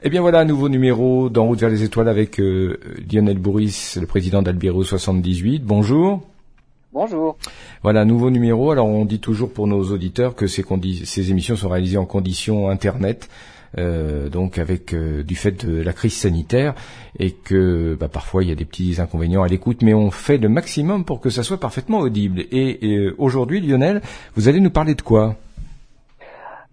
Eh bien voilà un nouveau numéro d'En route vers les étoiles avec euh, Lionel Bourris, le président d'Albiro 78. Bonjour. Bonjour. Voilà un nouveau numéro. Alors on dit toujours pour nos auditeurs que ces, ces émissions sont réalisées en conditions Internet. Euh, donc avec euh, du fait de la crise sanitaire et que bah, parfois il y a des petits inconvénients à l'écoute, mais on fait le maximum pour que ça soit parfaitement audible. Et, aujourd'hui, Lionel, vous allez nous parler de quoi?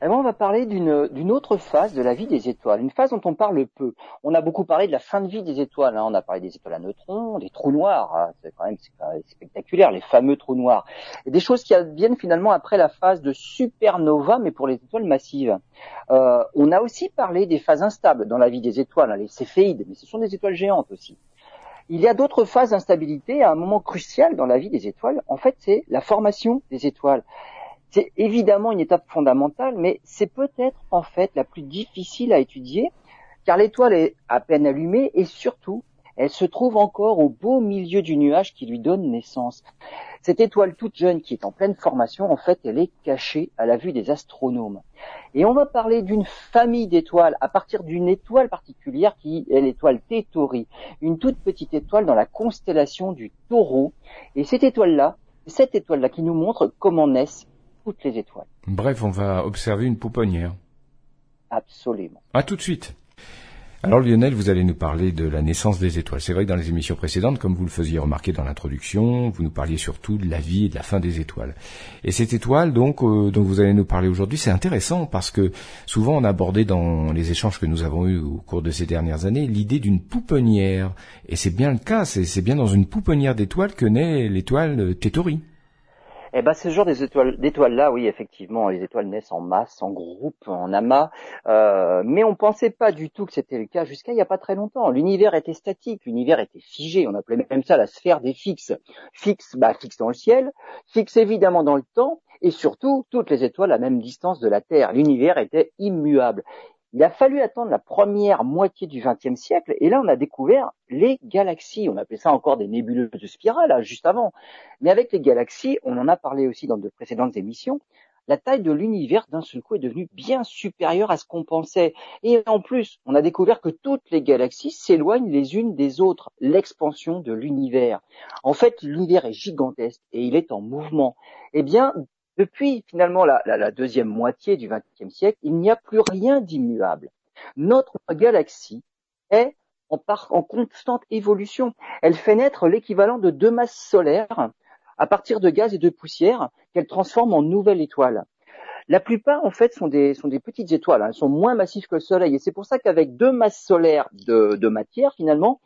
Eh ben, on va parler d'une autre phase de la vie des étoiles, une phase dont on parle peu. On a beaucoup parlé de la fin de vie des étoiles. Hein. On a parlé des étoiles à neutrons, des trous noirs. Hein. C'est quand, même spectaculaire, les fameux trous noirs. Et des choses qui adviennent finalement après la phase de supernova, mais pour les étoiles massives. Euh, on a aussi parlé des phases instables dans la vie des étoiles, hein, les céphéides, mais ce sont des étoiles géantes aussi. Il y a d'autres phases d'instabilité à un moment crucial dans la vie des étoiles. En fait, c'est la formation des étoiles. C'est évidemment une étape fondamentale, mais c'est peut-être en fait la plus difficile à étudier, car l'étoile est à peine allumée et surtout, elle se trouve encore au beau milieu du nuage qui lui donne naissance. Cette étoile toute jeune qui est en pleine formation, en fait, elle est cachée à la vue des astronomes. Et on va parler d'une famille d'étoiles à partir d'une étoile particulière qui est l'étoile Tétori, une toute petite étoile dans la constellation du taureau. Et cette étoile-là, cette étoile-là qui nous montre comment naissent toutes les étoiles. Bref, on va observer une pouponnière. Absolument. À tout de suite. Alors Lionel, vous allez nous parler de la naissance des étoiles. C'est vrai que dans les émissions précédentes, comme vous le faisiez remarquer dans l'introduction, vous nous parliez surtout de la vie et de la fin des étoiles. Et cette étoile, donc, euh, dont vous allez nous parler aujourd'hui, c'est intéressant parce que souvent on a abordé dans les échanges que nous avons eus au cours de ces dernières années l'idée d'une pouponnière. Et c'est bien le cas, c'est bien dans une pouponnière d'étoiles que naît l'étoile Tétori. Eh ben, ce genre d'étoiles-là, oui, effectivement, les étoiles naissent en masse, en groupe, en amas, euh, mais on pensait pas du tout que c'était le cas jusqu'à il n'y a pas très longtemps. L'univers était statique, l'univers était figé, on appelait même ça la sphère des fixes. Fixe, bah, fixe dans le ciel, fixe évidemment dans le temps, et surtout, toutes les étoiles à même distance de la Terre. L'univers était immuable. Il a fallu attendre la première moitié du XXe siècle, et là on a découvert les galaxies. On appelait ça encore des nébuleuses de spirale, là, juste avant. Mais avec les galaxies, on en a parlé aussi dans de précédentes émissions, la taille de l'univers d'un seul coup est devenue bien supérieure à ce qu'on pensait. Et en plus, on a découvert que toutes les galaxies s'éloignent les unes des autres, l'expansion de l'univers. En fait, l'univers est gigantesque et il est en mouvement. Eh bien, depuis finalement la, deuxième moitié du XXe siècle, il n'y a plus rien d'immuable. Notre galaxie est en, constante évolution. Elle fait naître l'équivalent de deux masses solaires à partir de gaz et de poussière qu'elle transforme en nouvelles étoiles. La plupart, en fait, sont des, sont des petites étoiles. Hein. Elles sont moins massives que le Soleil. Et c'est pour ça qu'avec deux masses solaires de, de matière, finalement,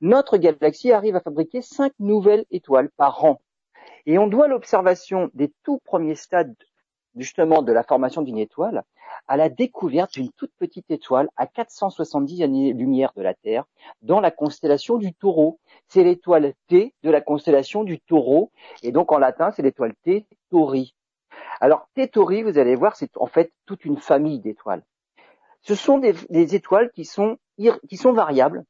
notre galaxie arrive à fabriquer cinq nouvelles étoiles par an. Et on doit l'observation des tout premiers stades justement de la formation d'une étoile à la découverte d'une toute petite étoile à 470 années-lumière de la Terre dans la constellation du taureau. C'est l'étoile T de la constellation du taureau et donc en latin c'est l'étoile T Tauri. Alors T Tauri, vous allez voir, c'est en fait toute une famille d'étoiles. Ce sont des, des étoiles qui sont, qui sont variables,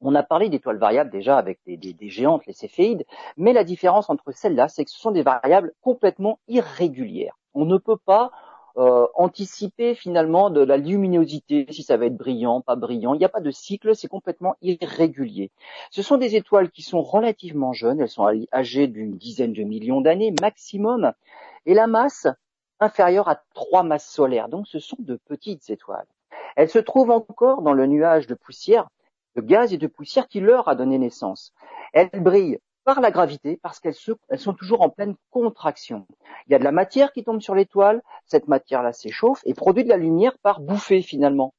on a parlé d'étoiles variables déjà avec des, géantes, les céphéides, mais la différence entre celles-là, c'est que ce sont des variables complètement irrégulières. On ne peut pas euh, anticiper finalement de la luminosité, si ça va être brillant, pas brillant. Il n'y a pas de cycle, c'est complètement irrégulier. Ce sont des étoiles qui sont relativement jeunes, elles sont âgées d'une dizaine de millions d'années maximum, et la masse inférieure à trois masses solaires. Donc ce sont de petites étoiles. Elles se trouvent encore dans le nuage de poussière de gaz et de poussière qui leur a donné naissance. Elles brillent par la gravité parce qu'elles sont toujours en pleine contraction. Il y a de la matière qui tombe sur l'étoile, cette matière-là s'échauffe et produit de la lumière par bouffée finalement.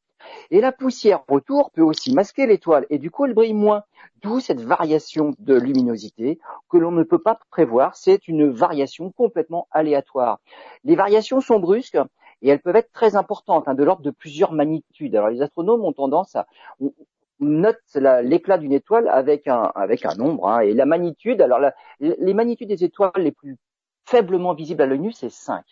Et la poussière autour peut aussi masquer l'étoile et du coup elle brille moins. D'où cette variation de luminosité que l'on ne peut pas prévoir. C'est une variation complètement aléatoire. Les variations sont brusques et elles peuvent être très importantes, hein, de l'ordre de plusieurs magnitudes. Alors les astronomes ont tendance à, note l'éclat d'une étoile avec un, avec un nombre. Hein, et la magnitude, alors les magnitudes des étoiles les plus faiblement visibles à l'œil nu, c'est 5.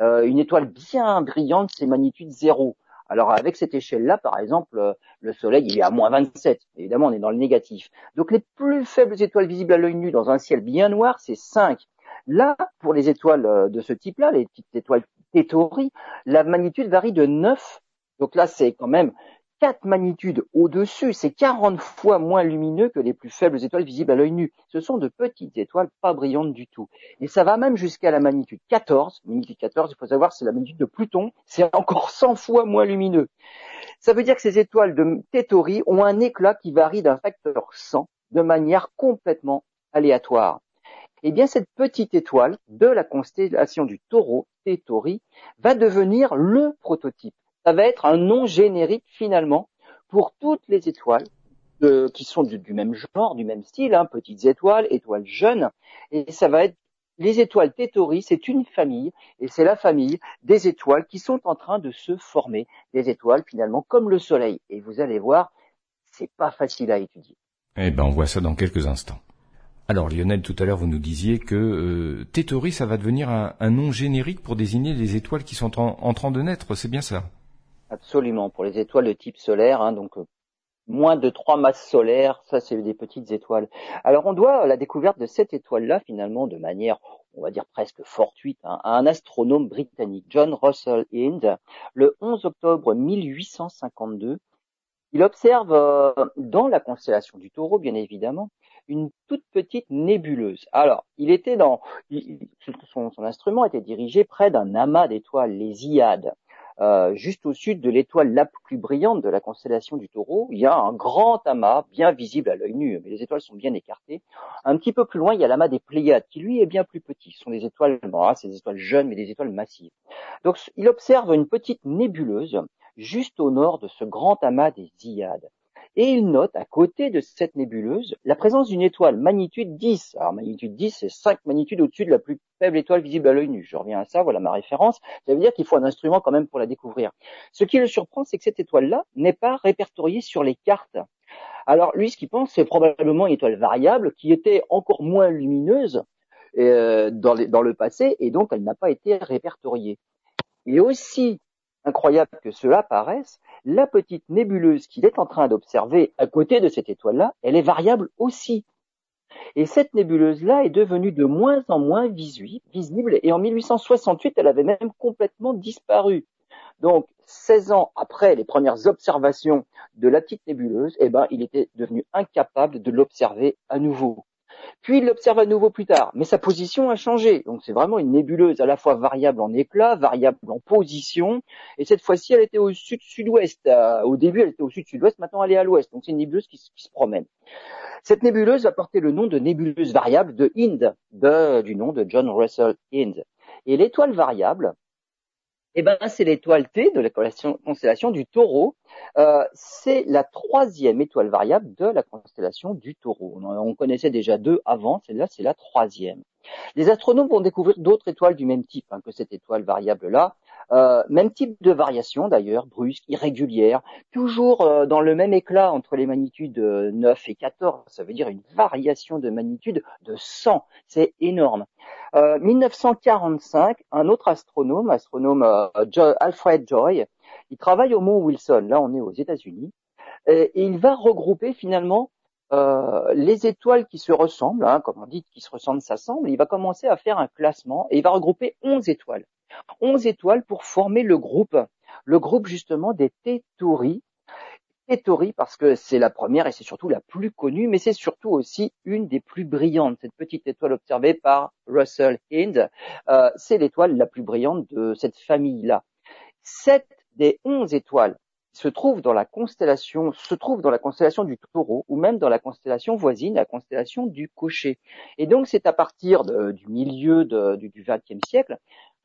Euh, une étoile bien brillante, c'est magnitude 0. Alors avec cette échelle-là, par exemple, euh, le Soleil, il est à moins 27. Évidemment, on est dans le négatif. Donc les plus faibles étoiles visibles à l'œil nu dans un ciel bien noir, c'est 5. Là, pour les étoiles euh, de ce type-là, les petites étoiles Tétori, la magnitude varie de 9. Donc là, c'est quand même quatre magnitudes au-dessus, c'est 40 fois moins lumineux que les plus faibles étoiles visibles à l'œil nu. Ce sont de petites étoiles pas brillantes du tout. Et ça va même jusqu'à la magnitude 14. Magnitude 14, il faut savoir, c'est la magnitude de Pluton. C'est encore 100 fois moins lumineux. Ça veut dire que ces étoiles de Tétori ont un éclat qui varie d'un facteur 100 de manière complètement aléatoire. Eh bien, cette petite étoile de la constellation du taureau, Tétori, va devenir le prototype ça va être un nom générique finalement pour toutes les étoiles euh, qui sont du, même genre, du même style, hein, petites étoiles, étoiles jeunes, et ça va être les étoiles Tétori, c'est une famille, et c'est la famille des étoiles qui sont en train de se former, des étoiles finalement comme le Soleil. Et vous allez voir, c'est pas facile à étudier. Eh ben, on voit ça dans quelques instants. Alors Lionel, tout à l'heure vous nous disiez que euh, Tétori, ça va devenir un, nom générique pour désigner les étoiles qui sont en train de naître, c'est bien ça? Absolument, pour les étoiles de type solaire, hein, donc euh, moins de trois masses solaires, ça c'est des petites étoiles. Alors on doit la découverte de cette étoile-là finalement de manière, on va dire presque fortuite, hein, à un astronome britannique, John Russell Hind, le 11 octobre 1852. Il observe euh, dans la constellation du Taureau, bien évidemment, une toute petite nébuleuse. Alors, il était dans, son, son, instrument était dirigé près d'un amas d'étoiles, les Iades. Euh, juste au sud de l'étoile la plus brillante de la constellation du taureau, il y a un grand amas bien visible à l'œil nu, mais les étoiles sont bien écartées. Un petit peu plus loin, il y a l'amas des Pléiades, qui lui est bien plus petit. Ce sont des étoiles, c'est des étoiles jeunes, mais des étoiles massives. Donc il observe une petite nébuleuse juste au nord de ce grand amas des Iades et il note à côté de cette nébuleuse la présence d'une étoile magnitude 10. Alors magnitude 10, c'est 5 magnitudes au-dessus de la plus faible étoile visible à l'œil nu. Je reviens à ça, voilà ma référence. Ça veut dire qu'il faut un instrument quand même pour la découvrir. Ce qui le surprend, c'est que cette étoile-là n'est pas répertoriée sur les cartes. Alors lui, ce qu'il pense, c'est probablement une étoile variable qui était encore moins lumineuse euh, dans, le passé et donc elle n'a pas été répertoriée. Et aussi incroyable que cela paraisse, la petite nébuleuse qu'il est en train d'observer à côté de cette étoile-là, elle est variable aussi. Et cette nébuleuse-là est devenue de moins en moins visible, et en 1868, elle avait même complètement disparu. Donc, 16 ans après les premières observations de la petite nébuleuse, eh ben, il était devenu incapable de l'observer à nouveau. Puis il l'observe à nouveau plus tard, mais sa position a changé. Donc c'est vraiment une nébuleuse à la fois variable en éclat, variable en position, et cette fois-ci elle était au sud-sud-ouest. Euh, au début elle était au sud-sud-ouest, maintenant elle est à l'ouest. Donc c'est une nébuleuse qui, se promène. Cette nébuleuse a porté le nom de nébuleuse variable de Hind, du nom de John Russell Hind. Et l'étoile variable, eh ben, c'est l'étoile T de la constellation du taureau. Euh, c'est la troisième étoile variable de la constellation du taureau. On, connaissait déjà deux avant, celle-là c'est la troisième. Les astronomes vont découvrir d'autres étoiles du même type hein, que cette étoile variable-là. Euh, même type de variation d'ailleurs, brusque, irrégulière, toujours euh, dans le même éclat entre les magnitudes 9 et 14. Ça veut dire une variation de magnitude de 100. C'est énorme. 1945, un autre astronome, astronome Alfred Joy, il travaille au Mont Wilson. Là, on est aux États-Unis. Et, il va regrouper finalement euh, les étoiles qui se ressemblent, hein, comme on dit, qui se ressemblent s'assemblent. Il va commencer à faire un classement et il va regrouper 11 étoiles. 11 étoiles pour former le groupe, le groupe justement des Tétouris. Tétouris parce que c'est la première et c'est surtout la plus connue, mais c'est surtout aussi une des plus brillantes. Cette petite étoile observée par Russell Hind, euh, c'est l'étoile la plus brillante de cette famille-là. Sept des onze étoiles se trouvent dans la constellation, se trouvent dans la constellation du taureau ou même dans la constellation voisine, la constellation du cocher. Et donc c'est à partir du milieu du XXe siècle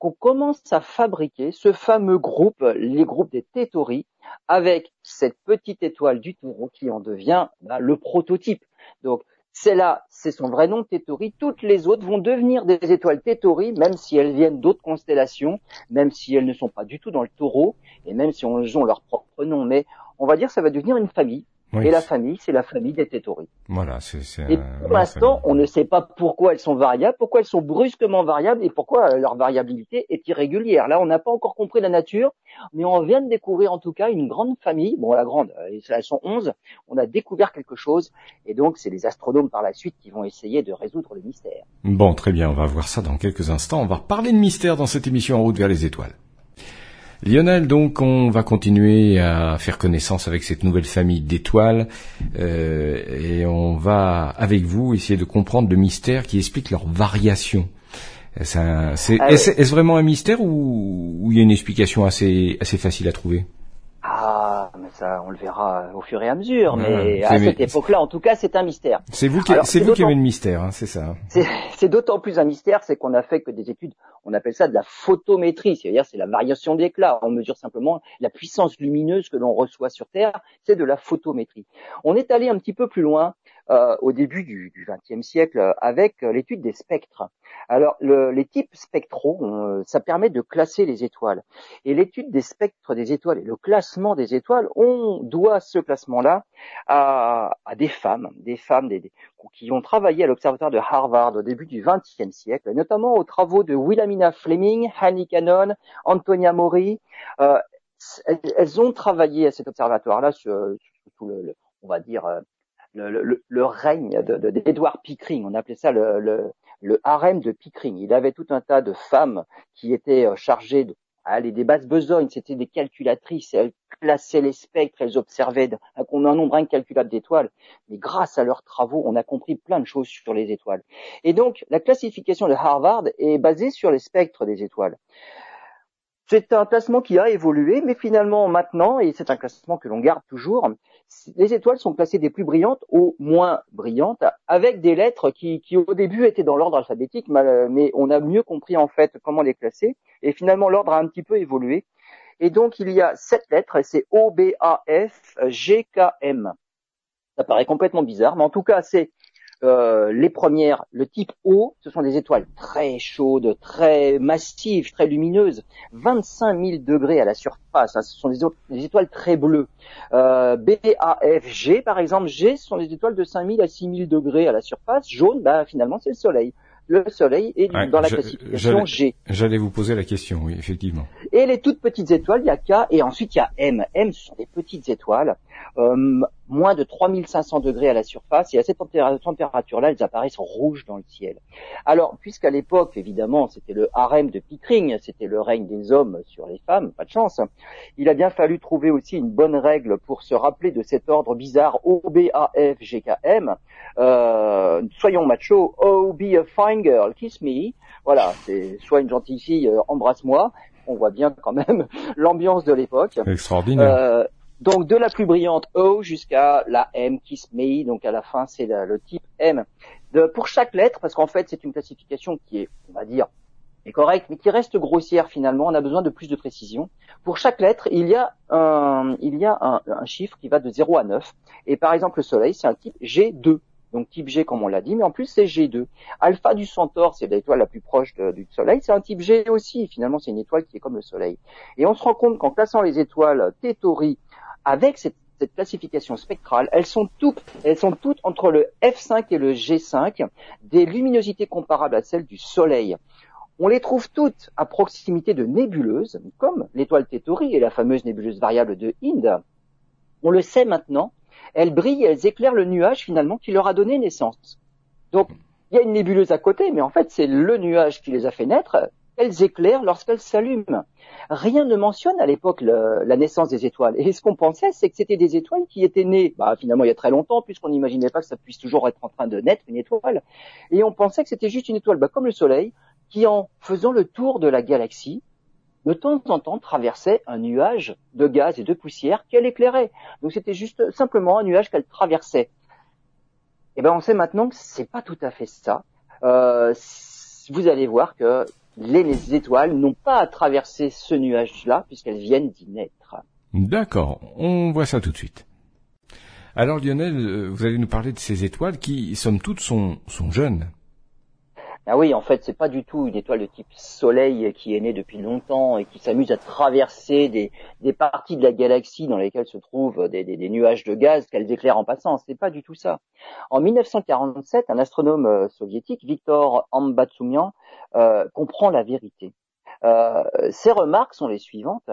qu'on commence à fabriquer ce fameux groupe, les groupes des Tétauris, avec cette petite étoile du taureau qui en devient bah, le prototype. Donc c'est là, c'est son vrai nom, Tétori. Toutes les autres vont devenir des étoiles Tétori, même si elles viennent d'autres constellations, même si elles ne sont pas du tout dans le taureau, et même si elles ont leur propre nom. Mais on va dire ça va devenir une famille. Et la famille, c'est la famille des Tétori. Voilà, c'est. Et pour l'instant, on ne sait pas pourquoi elles sont variables, pourquoi elles sont brusquement variables et pourquoi leur variabilité est irrégulière. Là, on n'a pas encore compris la nature, mais on vient de découvrir en tout cas une grande famille. Bon, la grande, euh, elles sont onze. On a découvert quelque chose, et donc c'est les astronomes par la suite qui vont essayer de résoudre le mystère. Bon, très bien, on va voir ça dans quelques instants. On va reparler de mystère dans cette émission En route vers les étoiles. Lionel, donc on va continuer à faire connaissance avec cette nouvelle famille d'étoiles euh, et on va avec vous essayer de comprendre le mystère qui explique leurs variations. Est-ce est, vraiment un mystère ou, il y a une explication assez, assez facile à trouver? ah, ça, on le verra au fur et à mesure. mais à cette époque-là, en tout cas, c'est un mystère. C'est vous qui, c'est vous qui avez le mystère, hein, c'est ça. C'est d'autant plus un mystère, c'est qu'on a fait que des études, on appelle ça de la photométrie, c'est-à-dire c'est la variation d'éclat. On mesure simplement la puissance lumineuse que l'on reçoit sur Terre, c'est de la photométrie. On est allé un petit peu plus loin euh, au début du XXe siècle avec euh, l'étude des spectres. Alors, le, les types spectraux, euh, ça permet de classer les étoiles. Et l'étude des spectres des étoiles et le classement des étoiles, on doit ce classement-là à, à, des femmes, des femmes des, qui ont travaillé à l'observatoire de Harvard au début du XXe siècle, notamment aux travaux de Wilhelmina Fleming, Hanny Cannon, Antonia Mori. Euh, elles, ont travaillé à cet observatoire-là sur, sur, tout le, on va dire, le, le, règne d'Edward de, Pickering. On appelait ça le, le, harem de Pickering. Il avait tout un tas de femmes qui étaient euh, chargées de aller des basses besognes, c'était des calculatrices, elles classaient les spectres, elles observaient un, un nombre incalculable d'étoiles, mais grâce à leurs travaux, on a compris plein de choses sur les étoiles. Et donc, la classification de Harvard est basée sur les spectres des étoiles. C'est un classement qui a évolué, mais finalement maintenant, et c'est un classement que l'on garde toujours, les étoiles sont classées des plus brillantes aux moins brillantes, avec des lettres qui, au début étaient dans l'ordre alphabétique, mais on a mieux compris en fait comment les classer, et finalement l'ordre a un petit peu évolué. Et donc il y a sept lettres, et c'est O, B, A, F, G, K, M. Ça paraît complètement bizarre, mais en tout cas c'est euh, les premières, le type O, ce sont des étoiles très chaudes, très massives, très lumineuses, 25 000 degrés à la surface. Hein, ce sont des, étoiles très bleues. Euh, B, A, F, G, par exemple, G, ce sont des étoiles de 5 000 à 6 000 degrés à la surface. Jaune, bah, finalement, c'est le Soleil le Soleil est dans la classification G. J'allais vous poser la question, oui, effectivement. Et les toutes petites étoiles, il y a K, et ensuite il y a M. M, ce sont des petites étoiles, euh, moins de 3500 degrés à la surface, et à cette température-là, elles apparaissent rouges dans le ciel. Alors, puisqu'à l'époque, évidemment, c'était le harem de Pickering, c'était le règne des hommes sur les femmes, pas de chance, il a bien fallu trouver aussi une bonne règle pour se rappeler de cet ordre bizarre O, B, A, F, G, K, M. Euh, soyons machos, Oh, be a fine girl, kiss me. Voilà, c'est soit une gentille fille, euh, embrasse-moi. On voit bien quand même l'ambiance de l'époque. Extraordinaire. Euh, donc de la plus brillante O jusqu'à la M Kiss Me, donc à la fin c'est le type M. Pour chaque lettre, parce qu'en fait c'est une classification qui est, on va dire, est correcte, mais qui reste grossière finalement, on a besoin de plus de précision. Pour chaque lettre, il y a un chiffre qui va de 0 à 9. Et par exemple le Soleil, c'est un type G2 donc type G comme on l'a dit, mais en plus c'est G2. Alpha du Centaure, c'est l'étoile la plus proche du Soleil, c'est un type G aussi, finalement c'est une étoile qui est comme le Soleil. Et on se rend compte qu'en classant les étoiles Tétori avec cette, classification spectrale, elles sont toutes, elles sont toutes entre le F5 et le G5, des luminosités comparables à celles du Soleil. On les trouve toutes à proximité de nébuleuses, comme l'étoile Tétori et la fameuse nébuleuse variable de Hind. On le sait maintenant, elles brillent, elles éclairent le nuage finalement qui leur a donné naissance. Donc il y a une nébuleuse à côté, mais en fait c'est le nuage qui les a fait naître elles éclairent lorsqu'elles s'allument. Rien ne mentionne à l'époque la naissance des étoiles. Et ce qu'on pensait, c'est que c'était des étoiles qui étaient nées, bah, finalement il y a très longtemps, puisqu'on n'imaginait pas que ça puisse toujours être en train de naître une étoile. Et on pensait que c'était juste une étoile, bah, comme le Soleil, qui en faisant le tour de la galaxie, de temps en temps traversait un nuage de gaz et de poussière qu'elle éclairait. Donc c'était juste simplement un nuage qu'elle traversait. Et eh ben on sait maintenant que c'est pas tout à fait ça. Euh, vous allez voir que les étoiles n'ont pas à traverser ce nuage-là puisqu'elles viennent d'y naître. D'accord, on voit ça tout de suite. Alors Lionel, euh, vous allez nous parler de ces étoiles qui, somme toute, sont, sont jeunes. Ah oui, en fait, c'est pas du tout une étoile de type Soleil qui est née depuis longtemps et qui s'amuse à traverser des, des, parties de la galaxie dans lesquelles se trouvent des, des, des nuages de gaz qu'elle éclairent en passant. C'est pas du tout ça. En 1947, un astronome euh, soviétique, Viktor Ambatsumian, euh, comprend la vérité. Euh, ses remarques sont les suivantes.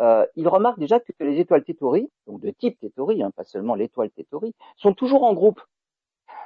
Euh, il remarque déjà que les étoiles Tétori, donc de type Tétori, hein, pas seulement l'étoile Tétori, sont toujours en groupe.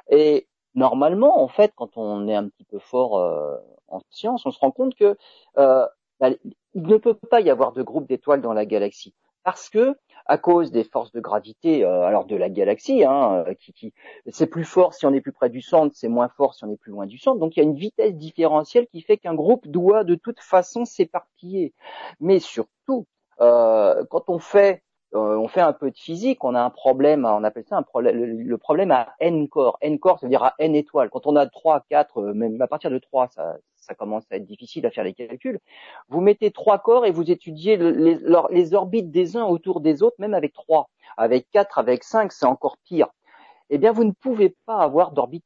Et normalement, en fait, quand on est un petit peu fort euh, en science, on se rend compte que euh, bah, il ne peut pas y avoir de groupe d'étoiles dans la galaxie parce que à cause des forces de gravité euh, alors de la galaxie, hein, euh, qui, qui c'est plus fort si on est plus près du centre, c'est moins fort si on est plus loin du centre. Donc il y a une vitesse différentielle qui fait qu'un groupe doit de toute façon s'éparpiller. Mais surtout, euh, quand on fait euh, on fait un peu de physique, on a un problème, on appelle ça un problème, le, problème à n corps. N corps, ça veut dire à n étoiles. Quand on a 3, 4, euh, même à partir de 3, ça, commence à être difficile à faire les calculs. Vous mettez trois corps et vous étudiez les, les orbites des uns autour des autres, même avec 3. Avec 4, avec 5, c'est encore pire. Eh bien, vous ne pouvez pas avoir d'orbite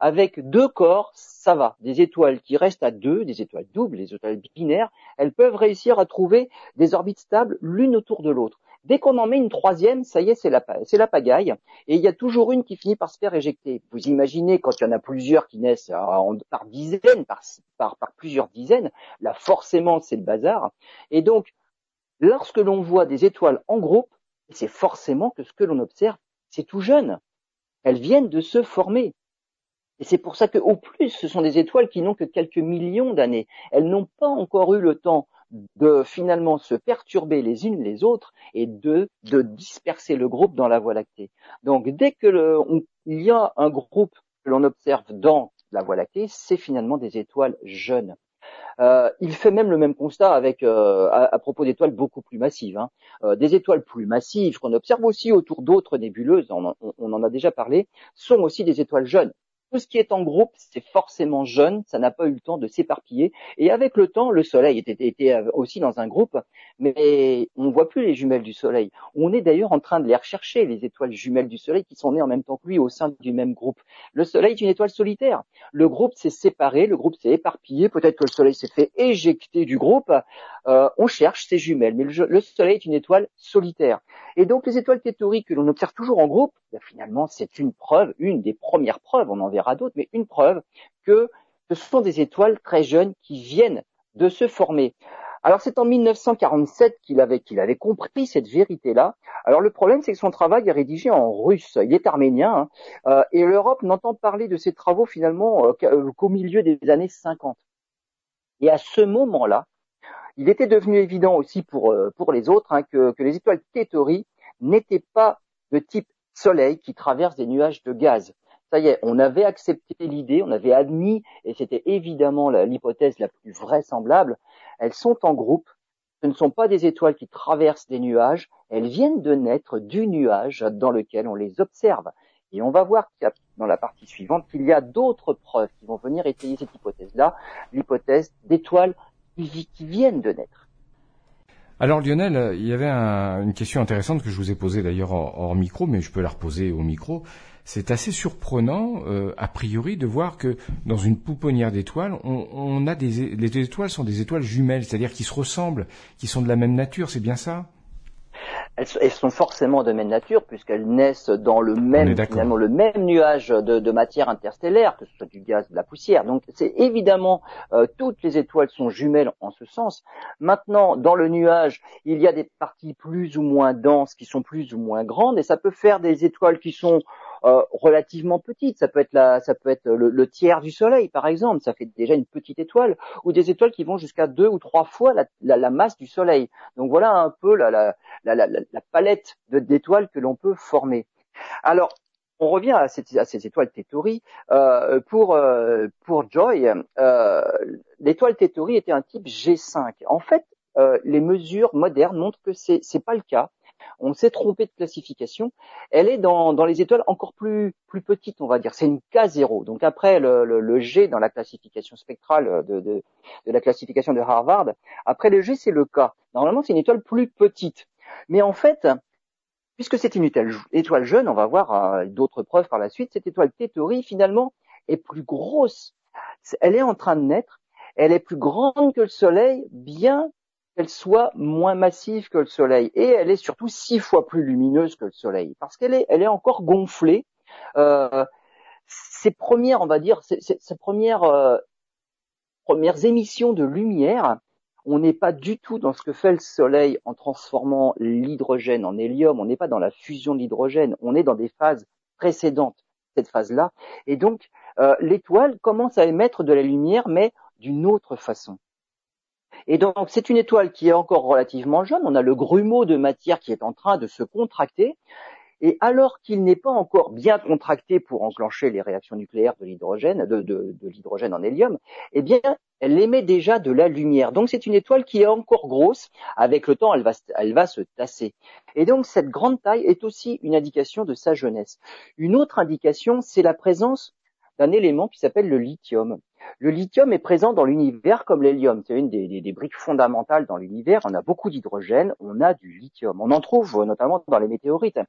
Avec deux corps, ça va. Des étoiles qui restent à deux, des étoiles doubles, des étoiles binaires, elles peuvent réussir à trouver des orbites stables l'une autour de l'autre. Dès qu'on en met une troisième, ça y est, c'est la, pagaille. Et il y a toujours une qui finit par se faire éjecter. Vous imaginez quand il y en a plusieurs qui naissent par dizaines, par, par, par plusieurs dizaines, là forcément c'est le bazar. Et donc, lorsque l'on voit des étoiles en groupe, c'est forcément que ce que l'on observe, c'est tout jeune. Elles viennent de se former. Et c'est pour ça qu'au plus, ce sont des étoiles qui n'ont que quelques millions d'années. Elles n'ont pas encore eu le temps de finalement se perturber les unes les autres et de, de disperser le groupe dans la Voie lactée. Donc dès que le, il y a un groupe que l'on observe dans la Voie lactée, c'est finalement des étoiles jeunes. Euh, il fait même le même constat avec euh, à, propos d'étoiles beaucoup plus massives. Hein. Euh, des étoiles plus massives qu'on observe aussi autour d'autres nébuleuses, on, on, en a déjà parlé, sont aussi des étoiles jeunes tout ce qui est en groupe, c'est forcément jeune, ça n'a pas eu le temps de s'éparpiller. Et avec le temps, le Soleil était, aussi dans un groupe, mais on ne voit plus les jumelles du Soleil. On est d'ailleurs en train de les rechercher, les étoiles jumelles du Soleil qui sont nées en même temps que lui au sein du même groupe. Le Soleil est une étoile solitaire. Le groupe s'est séparé, le groupe s'est éparpillé, peut-être que le Soleil s'est fait éjecter du groupe. Euh, on cherche ces jumelles, mais le, Soleil est une étoile solitaire. Et donc les étoiles théoriques que l'on observe toujours en groupe, ben, finalement c'est une preuve, une des premières preuves, on en verra d'autres, mais une preuve que ce sont des étoiles très jeunes qui viennent de se former. Alors c'est en 1947 qu'il avait, qu'il avait compris cette vérité-là. Alors le problème, c'est que son travail est rédigé en russe. Il est arménien hein. euh, et l'Europe n'entend parler de ses travaux finalement euh, euh, qu'au milieu des années 50. Et à ce moment-là, il était devenu évident aussi pour, pour les autres hein, que, que les étoiles Tétori n'étaient pas de type Soleil qui traverse des nuages de gaz ça y est, on avait accepté l'idée, on avait admis, et c'était évidemment l'hypothèse la, plus vraisemblable, elles sont en groupe, ce ne sont pas des étoiles qui traversent des nuages, elles viennent de naître du nuage dans lequel on les observe. Et on va voir dans la partie suivante qu'il y a d'autres preuves qui vont venir étayer cette hypothèse-là, l'hypothèse d'étoiles qui, viennent de naître. Alors Lionel, il y avait une question intéressante que je vous ai posée d'ailleurs hors, micro, mais je peux la reposer au micro c'est assez surprenant, euh, a priori, de voir que dans une pouponnière d'étoiles, on, a des les étoiles sont des étoiles jumelles, c'est-à-dire qui se ressemblent, qui sont de la même nature. C'est bien ça? Elles, sont forcément de même nature puisqu'elles naissent dans le même finalement le même nuage de, matière interstellaire, que ce soit du gaz, de la poussière. Donc c'est évidemment euh, toutes les étoiles sont jumelles en ce sens. Maintenant, dans le nuage, il y a des parties plus ou moins denses qui sont plus ou moins grandes et ça peut faire des étoiles qui sont euh, relativement petite. Ça peut être la, peut être le, tiers du Soleil, par exemple. Ça fait déjà une petite étoile, ou des étoiles qui vont jusqu'à deux ou trois fois la, masse du Soleil. Donc voilà un peu la, palette d'étoiles que l'on peut former. Alors, on revient à, ces étoiles Tétori. Euh, pour euh, Joy, euh, l'étoile Tétori était un type G5. En fait, euh, les mesures modernes montrent que c'est c'est pas le cas on s'est trompé de classification. Elle est dans, les étoiles encore plus, plus petites, on va dire. C'est une K0. Donc après le, G dans la classification spectrale de, de, la classification de Harvard, après le G, c'est le K. Normalement, c'est une étoile plus petite. Mais en fait, puisque c'est une étoile, jeune, on va voir euh, d'autres preuves par la suite, cette étoile Tétori, finalement, est plus grosse. Elle est en train de naître. Elle est plus grande que le Soleil, bien qu'elle soit moins massive que le Soleil et elle est surtout six fois plus lumineuse que le Soleil parce qu'elle est, encore gonflée. Euh, ses premières, on va dire, ses, premières, euh, premières émissions de lumière, on n'est pas du tout dans ce que fait le Soleil en transformant l'hydrogène en hélium. On n'est pas dans la fusion de l'hydrogène. On est dans des phases précédentes cette phase-là. Et donc, euh, l'étoile commence à émettre de la lumière, mais d'une autre façon. Et donc c'est une étoile qui est encore relativement jeune. On a le grumeau de matière qui est en train de se contracter. Et alors qu'il n'est pas encore bien contracté pour enclencher les réactions nucléaires de l'hydrogène, de, l'hydrogène en hélium, eh bien, elle émet déjà de la lumière. Donc c'est une étoile qui est encore grosse. Avec le temps, elle va, elle va se tasser. Et donc cette grande taille est aussi une indication de sa jeunesse. Une autre indication, c'est la présence d'un élément qui s'appelle le lithium. Le lithium est présent dans l'univers comme l'hélium. C'est une des, briques fondamentales dans l'univers. On a beaucoup d'hydrogène, on a du lithium. On en trouve notamment dans les météorites.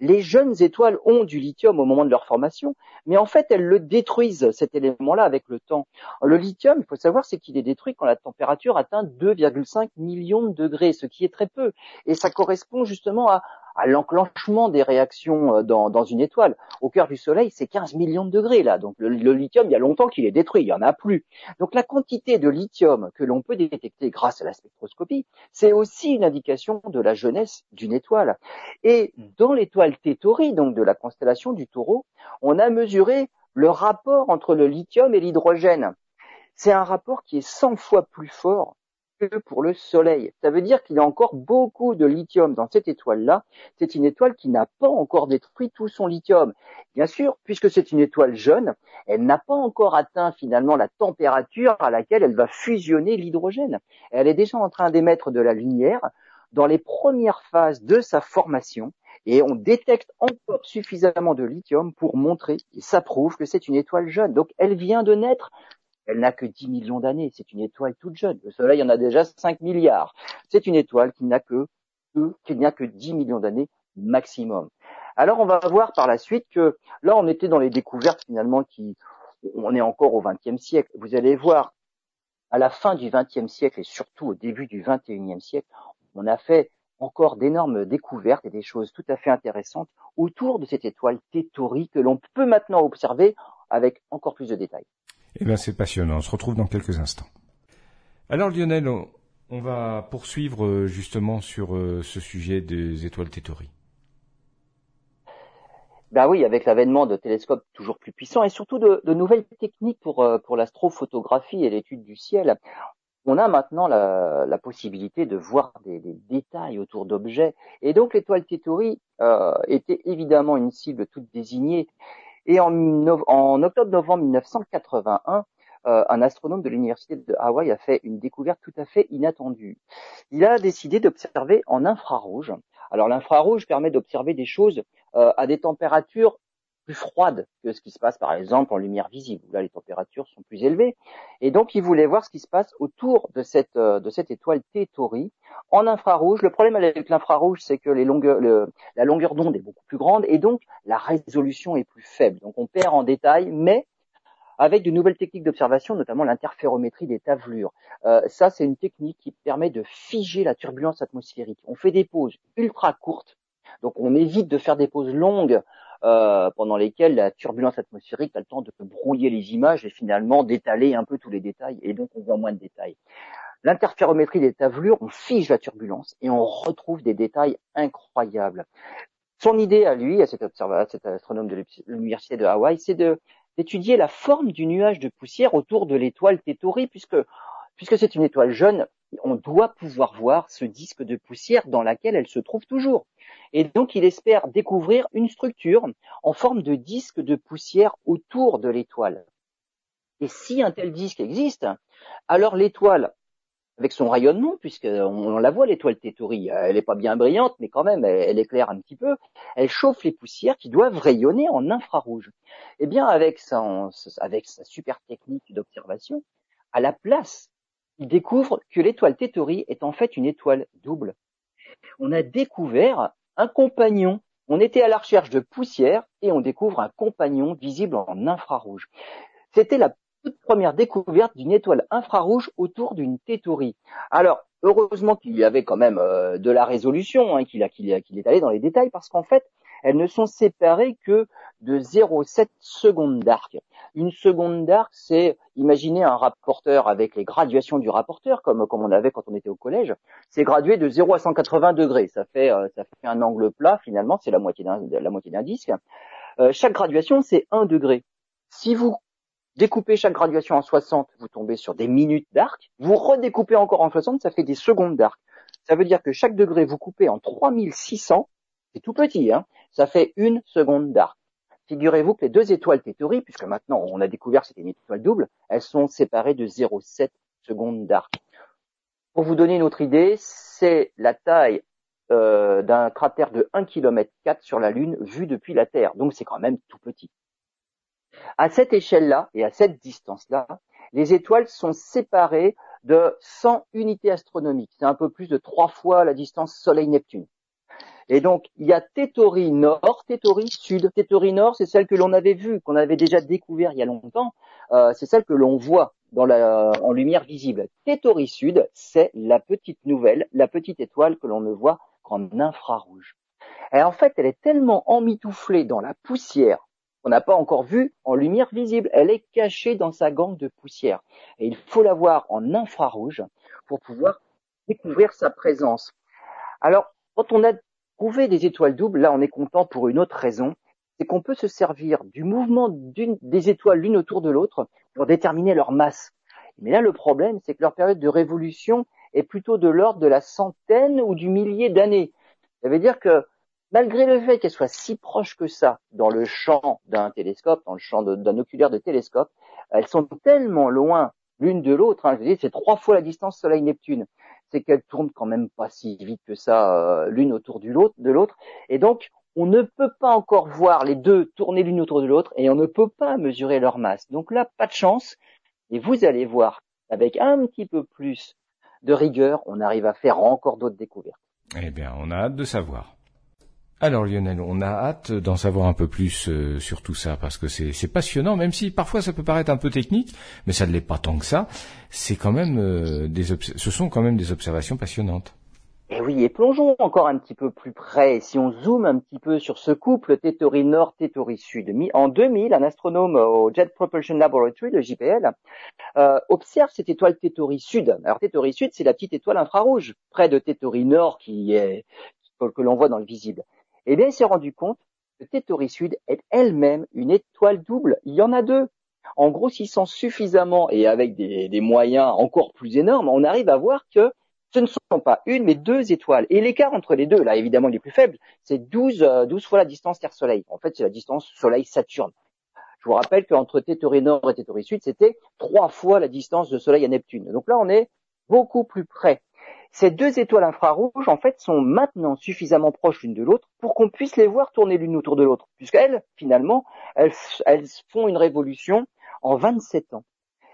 Les jeunes étoiles ont du lithium au moment de leur formation, mais en fait, elles le détruisent, cet élément-là, avec le temps. Le lithium, il faut savoir, c'est qu'il est détruit quand la température atteint 2,5 millions de degrés, ce qui est très peu. Et ça correspond justement à, à l'enclenchement des réactions euh, dans, une étoile. Au cœur du Soleil, c'est 15 millions de degrés là. Donc le, lithium, il y a longtemps qu'il est détruit, il y en a plus. Donc la quantité de lithium que l'on peut détecter grâce à la spectroscopie, c'est aussi une indication de la jeunesse d'une étoile. Et dans l'étoile Tétori, donc de la constellation du Taureau, on a mesuré le rapport entre le lithium et l'hydrogène. C'est un rapport qui est 100 fois plus fort pour le Soleil. Ça veut dire qu'il y a encore beaucoup de lithium dans cette étoile-là. C'est une étoile qui n'a pas encore détruit tout son lithium. Bien sûr, puisque c'est une étoile jeune, elle n'a pas encore atteint finalement la température à laquelle elle va fusionner l'hydrogène. Elle est déjà en train d'émettre de la lumière dans les premières phases de sa formation et on détecte encore suffisamment de lithium pour montrer, et ça prouve que c'est une étoile jeune. Donc elle vient de naître elle n'a que 10 millions d'années. C'est une étoile toute jeune. Le Soleil en a déjà 5 milliards. C'est une étoile qui n'a que, qui n'a que 10 millions d'années maximum. Alors on va voir par la suite que là on était dans les découvertes finalement qui, on est encore au XXe siècle. Vous allez voir à la fin du XXe siècle et surtout au début du XXIe siècle, on a fait encore d'énormes découvertes et des choses tout à fait intéressantes autour de cette étoile Tétori que l'on peut maintenant observer avec encore plus de détails. Eh bien, c'est passionnant. On se retrouve dans quelques instants. Alors, Lionel, on, va poursuivre euh, justement sur euh, ce sujet des étoiles Tétori. Ben oui, avec l'avènement de télescopes toujours plus puissants et surtout de, nouvelles techniques pour, euh, pour l'astrophotographie et l'étude du ciel, on a maintenant la, possibilité de voir des, détails autour d'objets. Et donc l'étoile Tétori était évidemment une cible toute désignée et en, en octobre-novembre 1981, euh, un astronome de l'université de Hawaï a fait une découverte tout à fait inattendue. Il a décidé d'observer en infrarouge. Alors l'infrarouge permet d'observer des choses euh, à des températures plus froide que ce qui se passe par exemple en lumière visible, où là les températures sont plus élevées. Et donc il voulait voir ce qui se passe autour de cette, euh, de cette étoile T Tauri en infrarouge. Le problème avec l'infrarouge, c'est que les longueurs, la longueur d'onde est beaucoup plus grande et donc la résolution est plus faible. Donc on perd en détail, mais avec de nouvelles techniques d'observation, notamment l'interférométrie des tavelures. Euh, ça, c'est une technique qui permet de figer la turbulence atmosphérique. On fait des pauses ultra courtes, donc on évite de faire des pauses longues euh, pendant lesquelles la turbulence atmosphérique a le temps de brouiller les images et finalement d'étaler un peu tous les détails, et donc on voit moins de détails. L'interférométrie des tavelures, on fige la turbulence et on retrouve des détails incroyables. Son idée à lui, à cet, à cet astronome de l'université de Hawaï, c'est d'étudier la forme du nuage de poussière autour de l'étoile Tétori, puisque puisque c'est une étoile jeune, on doit pouvoir voir ce disque de poussière dans laquelle elle se trouve toujours. Et donc il espère découvrir une structure en forme de disque de poussière autour de l'étoile. Et si un tel disque existe, alors l'étoile, avec son rayonnement, puisqu'on la voit l'étoile Tétori, elle n'est pas bien brillante, mais quand même elle, éclaire un petit peu, elle chauffe les poussières qui doivent rayonner en infrarouge. Eh bien avec sa, avec sa super technique d'observation, à la place il découvre que l'étoile Tétori est en fait une étoile double. On a découvert un compagnon. On était à la recherche de poussière et on découvre un compagnon visible en infrarouge. C'était la toute première découverte d'une étoile infrarouge autour d'une Tétori. Alors, heureusement qu'il y avait quand même euh, de la résolution, hein, qu'il est allé dans les détails, parce qu'en fait, elles ne sont séparées que de 0,7 secondes d'arc. Une seconde d'arc, c'est imaginer un rapporteur avec les graduations du rapporteur, comme, comme on avait quand on était au collège. C'est gradué de 0 à 180 degrés. Ça fait, euh, ça fait un angle plat, finalement, c'est la moitié d'un, disque. Euh, chaque graduation, c'est 1 degré. Si vous découpez chaque graduation en 60, vous tombez sur des minutes d'arc. Vous redécoupez encore en 60, ça fait des secondes d'arc. Ça veut dire que chaque degré, vous coupez en 3600. C'est tout petit, hein. Ça fait une seconde d'arc. Figurez-vous que les deux étoiles Tétori, puisque maintenant on a découvert que c'était une étoile double, elles sont séparées de 0,7 secondes d'arc. Pour vous donner une autre idée, c'est la taille euh, d'un cratère de 1 km sur la Lune vu depuis la Terre. Donc c'est quand même tout petit. À cette échelle-là et à cette distance-là, les étoiles sont séparées de 100 unités astronomiques. C'est un peu plus de trois fois la distance Soleil-Neptune. Et donc, il y a Tétori Nord, Tétori Sud. Tétori Nord, c'est celle que l'on avait vue, qu'on avait déjà découvert il y a longtemps. Euh, c'est celle que l'on voit dans la, en lumière visible. Tétori Sud, c'est la petite nouvelle, la petite étoile que l'on ne voit qu'en infrarouge. Et en fait, elle est tellement emmitouflée dans la poussière qu'on n'a pas encore vue en lumière visible. Elle est cachée dans sa gangue de poussière. Et il faut la voir en infrarouge pour pouvoir découvrir sa présence. Alors, quand on a trouvé des étoiles doubles, là on est content pour une autre raison, c'est qu'on peut se servir du mouvement des étoiles l'une autour de l'autre pour déterminer leur masse. Mais là le problème, c'est que leur période de révolution est plutôt de l'ordre de la centaine ou du millier d'années. Ça veut dire que malgré le fait qu'elles soient si proches que ça dans le champ d'un télescope, dans le champ d'un oculaire de télescope, elles sont tellement loin l'une de l'autre. Hein, je c'est trois fois la distance Soleil-Neptune. C'est qu'elles tournent quand même pas si vite que ça, euh, l'une autour de l'autre. Et donc, on ne peut pas encore voir les deux tourner l'une autour de l'autre et on ne peut pas mesurer leur masse. Donc là, pas de chance. Et vous allez voir, avec un petit peu plus de rigueur, on arrive à faire encore d'autres découvertes. Eh bien, on a hâte de savoir. Alors Lionel, on a hâte d'en savoir un peu plus euh, sur tout ça parce que c'est passionnant, même si parfois ça peut paraître un peu technique, mais ça ne l'est pas tant que ça. C'est quand même euh, des ce sont quand même des observations passionnantes. Et eh oui, et plongeons encore un petit peu plus près. Si on zoome un petit peu sur ce couple Tétori Nord, Tétori Sud, en 2000, un astronome au Jet Propulsion Laboratory, le JPL, euh, observe cette étoile Tétori Sud. Alors Tétori Sud, c'est la petite étoile infrarouge près de Tétori Nord qui est que l'on voit dans le visible. Eh bien, il s'est rendu compte que Tétori Sud est elle-même une étoile double. Il y en a deux. En grossissant suffisamment et avec des, moyens encore plus énormes, on arrive à voir que ce ne sont pas une, mais deux étoiles. Et l'écart entre les deux, là, évidemment, les plus faibles, c'est 12, 12 euh, fois la distance Terre-Soleil. En fait, c'est la distance Soleil-Saturne. Je vous rappelle qu'entre Tétori Nord et Tétori Sud, c'était trois fois la distance de Soleil à Neptune. Donc là, on est beaucoup plus près. Ces deux étoiles infrarouges, en fait, sont maintenant suffisamment proches l'une de l'autre pour qu'on puisse les voir tourner l'une autour de l'autre, puisqu'elles, finalement, elles, font une révolution en 27 ans.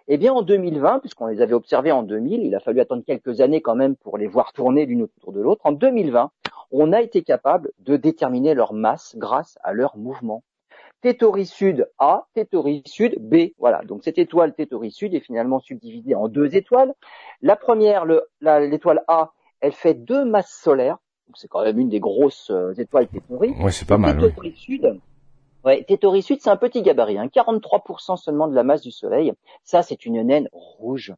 Eh bien, en 2020, puisqu'on les avait observées en 2000, il a fallu attendre quelques années quand même pour les voir tourner l'une autour de l'autre. En 2020, on a été capable de déterminer leur masse grâce à leur mouvement. Tétori Sud A, Tétori Sud B. Voilà, donc cette étoile Tétori Sud est finalement subdivisée en deux étoiles. La première, l'étoile A, elle fait deux masses solaires. Donc c'est quand même une des grosses euh, étoiles Tétori. Ouais, c'est pas mal. Tétori Sud, ouais, Tétori Sud, c'est un petit gabarit, hein, 43% seulement de la masse du Soleil. Ça, c'est une naine rouge.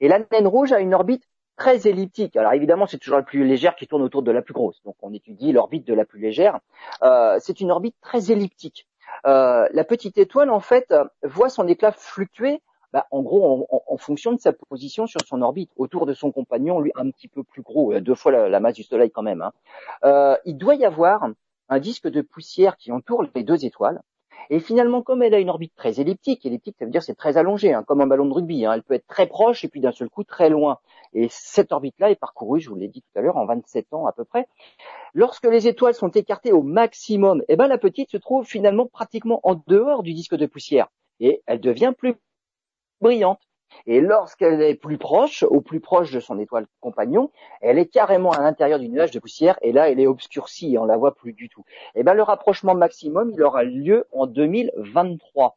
Et la naine rouge a une orbite très elliptique. Alors évidemment, c'est toujours la plus légère qui tourne autour de la plus grosse. Donc on étudie l'orbite de la plus légère. Euh, c'est une orbite très elliptique. Euh, la petite étoile, en fait, voit son éclat fluctuer, bah, en gros, en, fonction de sa position sur son orbite, autour de son compagnon, lui un petit peu plus gros, euh, deux fois la, masse du Soleil quand même. Hein. Euh, il doit y avoir un disque de poussière qui entoure les deux étoiles. Et finalement, comme elle a une orbite très elliptique, elliptique, ça veut dire c'est très allongé, hein, comme un ballon de rugby. Hein, elle peut être très proche et puis d'un seul coup très loin. Et cette orbite-là est parcourue, je vous l'ai dit tout à l'heure, en 27 ans à peu près. Lorsque les étoiles sont écartées au maximum, eh ben la petite se trouve finalement pratiquement en dehors du disque de poussière et elle devient plus brillante. Et lorsqu'elle est plus proche, au plus proche de son étoile compagnon, elle est carrément à l'intérieur du nuage de poussière et là elle est obscurcie et on la voit plus du tout. Et eh ben le rapprochement maximum, il aura lieu en 2023.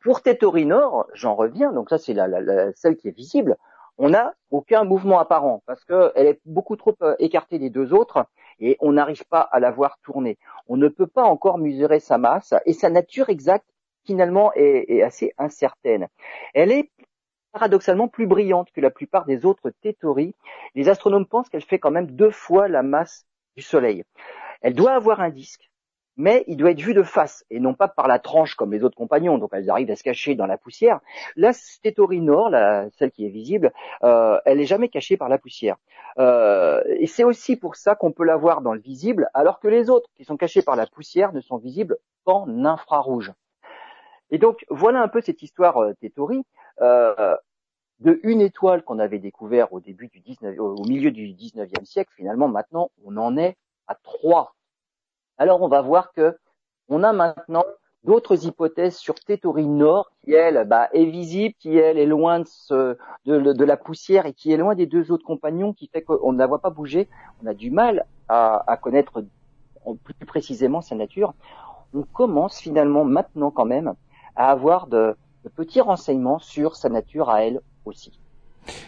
Pour Tétori Nord, j'en reviens, donc ça c'est la, la, celle qui est visible, on n'a aucun mouvement apparent parce qu'elle est beaucoup trop euh, écartée des deux autres et on n'arrive pas à la voir tourner. On ne peut pas encore mesurer sa masse et sa nature exacte finalement est, assez incertaine. Elle est paradoxalement plus brillante que la plupart des autres théories. Les astronomes pensent qu'elle fait quand même deux fois la masse du Soleil. Elle doit avoir un disque. mais il doit être vu de face et non pas par la tranche comme les autres compagnons. Donc elles arrivent à se cacher dans la poussière. La Stétorie Nord, la, celle qui est visible, euh, elle est jamais cachée par la poussière. Euh, et c'est aussi pour ça qu'on peut la voir dans le visible, alors que les autres qui sont cachés par la poussière ne sont visibles qu'en infrarouge. Et donc voilà un peu cette histoire euh, Tétori. Euh, de une étoile qu'on avait découvert au début du 19, au milieu du 19e siècle, finalement maintenant on en est à trois alors on va voir que on a maintenant d'autres hypothèses sur Tétori Nord qui elle bah, est visible, qui elle est loin de, de, la poussière et qui est loin des deux autres compagnons, qui fait qu'on ne la voit pas bouger. On a du mal à, connaître plus précisément sa nature. On commence finalement maintenant quand même à avoir de, petits renseignements sur sa nature à elle aussi.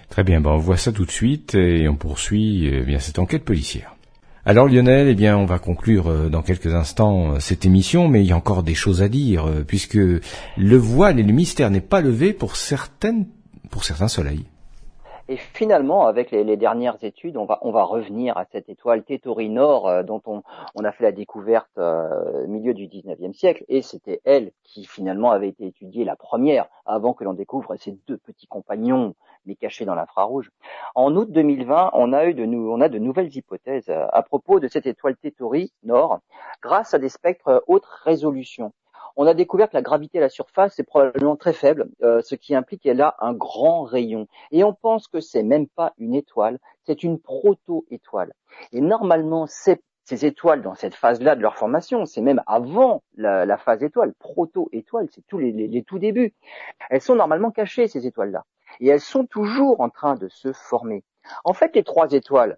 Très bien, ben on voit ça tout de suite et on poursuit eh bien cette enquête policière. Alors Lionel, eh bien, on va conclure euh, dans quelques instants euh, cette émission, mais il y a encore des choses à dire, euh, puisque le voile et le mystère n'est pas levé pour certaines, pour certains soleils. Et finalement, avec les, dernières études, on va, revenir à cette étoile Tétori Nord dont on, a fait la découverte au milieu du 19e siècle, et c'était elle qui finalement avait été étudiée la première, avant que l'on découvre ces deux petits compagnons mais caché dans l'infrarouge. En août 2020, on a eu de, on a de nouvelles hypothèses euh, à propos de cette étoile Tétori Nord, grâce à des spectres haute résolution. On a découvert que la gravité à la surface est probablement très faible, euh, ce qui implique qu'elle a un grand rayon. Et on pense que c'est même pas une étoile, c'est une proto-étoile. Et normalement, ces, étoiles dans cette phase-là de leur formation, c'est même avant la, phase étoile, proto-étoile, c'est tous les, tout débuts. Elles sont normalement cachées, ces étoiles-là et elles sont toujours en train de se former. En fait, les trois étoiles,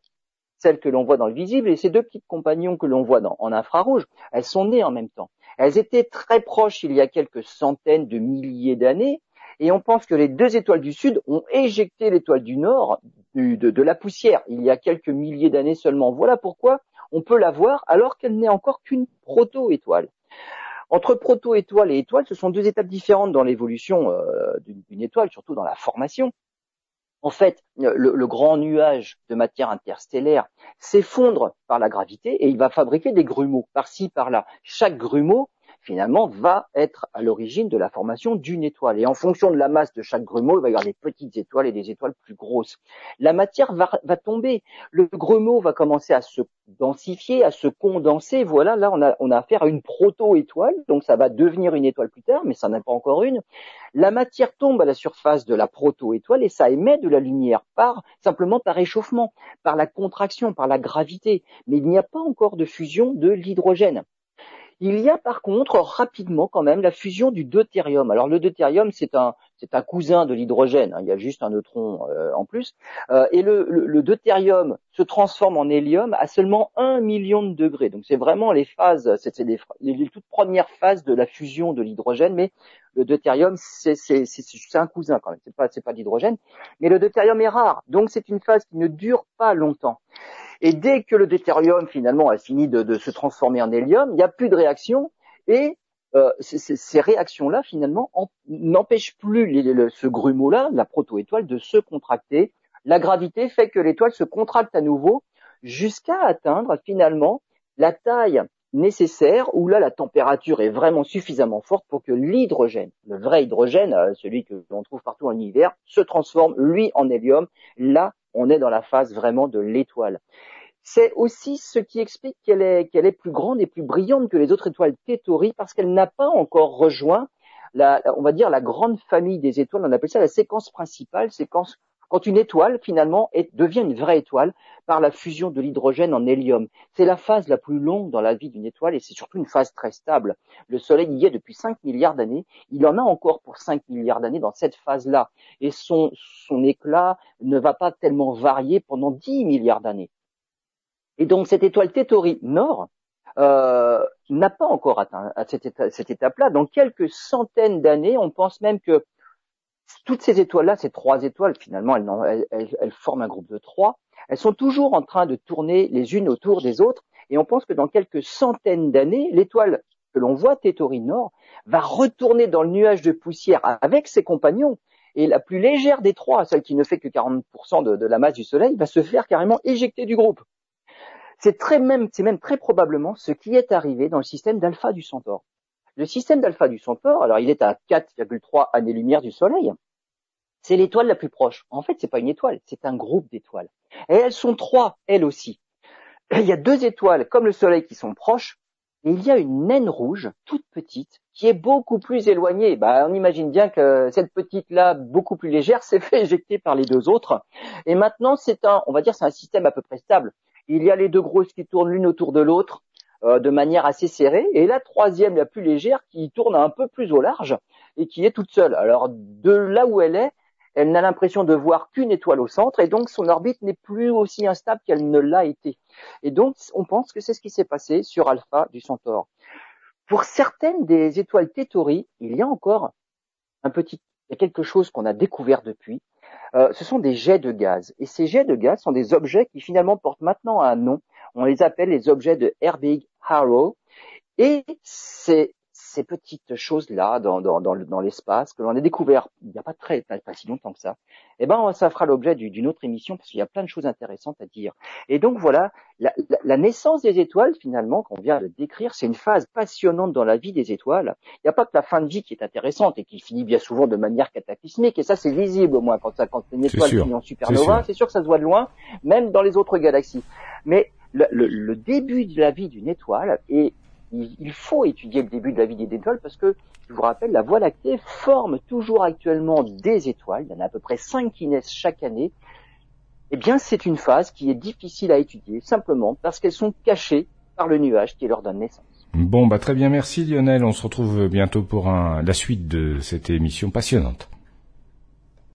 celles que l'on voit dans le visible et ces deux petites compagnons que l'on voit en infrarouge, elles sont nées en même temps. Elles étaient très proches il y a quelques centaines de milliers d'années, et on pense que les deux étoiles du Sud ont éjecté l'étoile du Nord de, la poussière il y a quelques milliers d'années seulement. Voilà pourquoi on peut la voir alors qu'elle n'est encore qu'une proto-étoile. Entre proto-étoile et étoile, ce sont deux étapes différentes dans l'évolution euh, d'une étoile, surtout dans la formation. En fait, le, grand nuage de matière interstellaire s'effondre par la gravité et il va fabriquer des grumeaux par-ci, par-là. Chaque grumeau finalement, va être à l'origine de la formation d'une étoile. Et en fonction de la masse de chaque grumeau, il va y avoir des petites étoiles et des étoiles plus grosses. La matière va, tomber. Le grumeau va commencer à se densifier, à se condenser. Voilà, là, on a, on a affaire à une proto-étoile. Donc, ça va devenir une étoile plus tard, mais ça n'est pas encore une. La matière tombe à la surface de la proto-étoile et ça émet de la lumière par, simplement par échauffement, par la contraction, par la gravité. Mais il n'y a pas encore de fusion de l'hydrogène. Il y a par contre rapidement quand même la fusion du deutérium. Alors le deutérium c'est un cousin de l'hydrogène. Hein. il y a juste un neutron euh, en plus. Euh, et le, le, deutérium se transforme en hélium à seulement un million de degrés. Donc c'est vraiment les phases, c'est les, toutes premières phases de la fusion de l'hydrogène. Mais le deutérium c'est un cousin quand même. C'est pas c'est pas l'hydrogène. Mais le deutérium est rare. Donc c'est une phase qui ne dure pas longtemps. Et dès que le deutérium finalement a fini de, se transformer en hélium, il n'y a plus de réaction et euh, ces, réactions-là finalement n'empêchent plus ce grumeau-là, la proto-étoile, de se contracter. La gravité fait que l'étoile se contracte à nouveau jusqu'à atteindre finalement la taille nécessaire où là la température est vraiment suffisamment forte pour que l'hydrogène, le vrai hydrogène, euh, celui que l'on trouve partout en l'univers, se transforme lui en hélium. Là, on est dans la phase vraiment de l'étoile. C'est aussi ce qui explique qu'elle est, plus grande et plus brillante que les autres étoiles Tétori parce qu'elle n'a pas encore rejoint la, on va dire la grande famille des étoiles. On appelle ça la séquence principale, séquence quand une étoile finalement devient une vraie étoile par la fusion de l'hydrogène en hélium. C'est la phase la plus longue dans la vie d'une étoile et c'est surtout une phase très stable. Le Soleil y est depuis 5 milliards d'années. Il en a encore pour 5 milliards d'années dans cette phase-là. Et son, éclat ne va pas tellement varier pendant 10 milliards d'années. Et donc cette étoile Tétori Nord euh, n'a pas encore atteint cette étape-là. Dans quelques centaines d'années, on pense même que toutes ces étoiles-là, ces trois étoiles, finalement, elles, forment un groupe de trois. Elles sont toujours en train de tourner les unes autour des autres, et on pense que dans quelques centaines d'années, l'étoile que l'on voit, Tétori Nord, va retourner dans le nuage de poussière avec ses compagnons, et la plus légère des trois, celle qui ne fait que 40% de, de la masse du Soleil, va se faire carrément éjecter du groupe. C'est très même, c'est même très probablement ce qui est arrivé dans le système d'alpha du Centaure. Le système d'alpha du Centaure, alors il est à 4,3 années-lumière du Soleil. C'est l'étoile la plus proche. En fait, c'est pas une étoile, c'est un groupe d'étoiles. Et elles sont trois, elles aussi. Il y a deux étoiles comme le Soleil qui sont proches, et il y a une naine rouge, toute petite, qui est beaucoup plus éloignée. Bah, on imagine bien que cette petite-là, beaucoup plus légère, s'est fait éjecter par les deux autres. Et maintenant, c'est un, on va dire, c'est un système à peu près stable. Il y a les deux grosses qui tournent l'une autour de l'autre euh, de manière assez serrée, et la troisième, la plus légère, qui tourne un peu plus au large et qui est toute seule. Alors, de là où elle est, elle n'a l'impression de voir qu'une étoile au centre et donc son orbite n'est plus aussi instable qu'elle ne l'a été. Et donc on pense que c'est ce qui s'est passé sur Alpha du Centaure. Pour certaines des étoiles Tétori, il y a encore un petit, il y a quelque chose qu'on a découvert depuis. Euh, ce sont des jets de gaz. Et ces jets de gaz sont des objets qui finalement portent maintenant un nom. On les appelle les objets de Herbig Haro. Et c'est ces petites choses-là dans, dans, dans, l'espace que l'on a découvert il n'y a pas très pas, si longtemps que ça, eh ben ça fera l'objet d'une autre émission parce qu'il y a plein de choses intéressantes à dire. Et donc voilà, la, la, naissance des étoiles finalement qu'on vient de décrire, c'est une phase passionnante dans la vie des étoiles. Il n'y a pas que la fin de vie qui est intéressante et qui finit bien souvent de manière cataclysmique. Et ça c'est visible au moins quand ça quand une étoile finit en supernova, c'est sûr que ça se voit de loin, même dans les autres galaxies. Mais le, début de la vie d'une étoile est il faut étudier le début de la vie des étoiles parce que, je vous rappelle, la Voie lactée forme toujours actuellement des étoiles. Il y en a à peu près 5 qui naissent chaque année. Eh bien, c'est une phase qui est difficile à étudier simplement parce qu'elles sont cachées par le nuage qui leur donne naissance. Bon, bah très bien, merci Lionel. On se retrouve bientôt pour la suite de cette émission passionnante.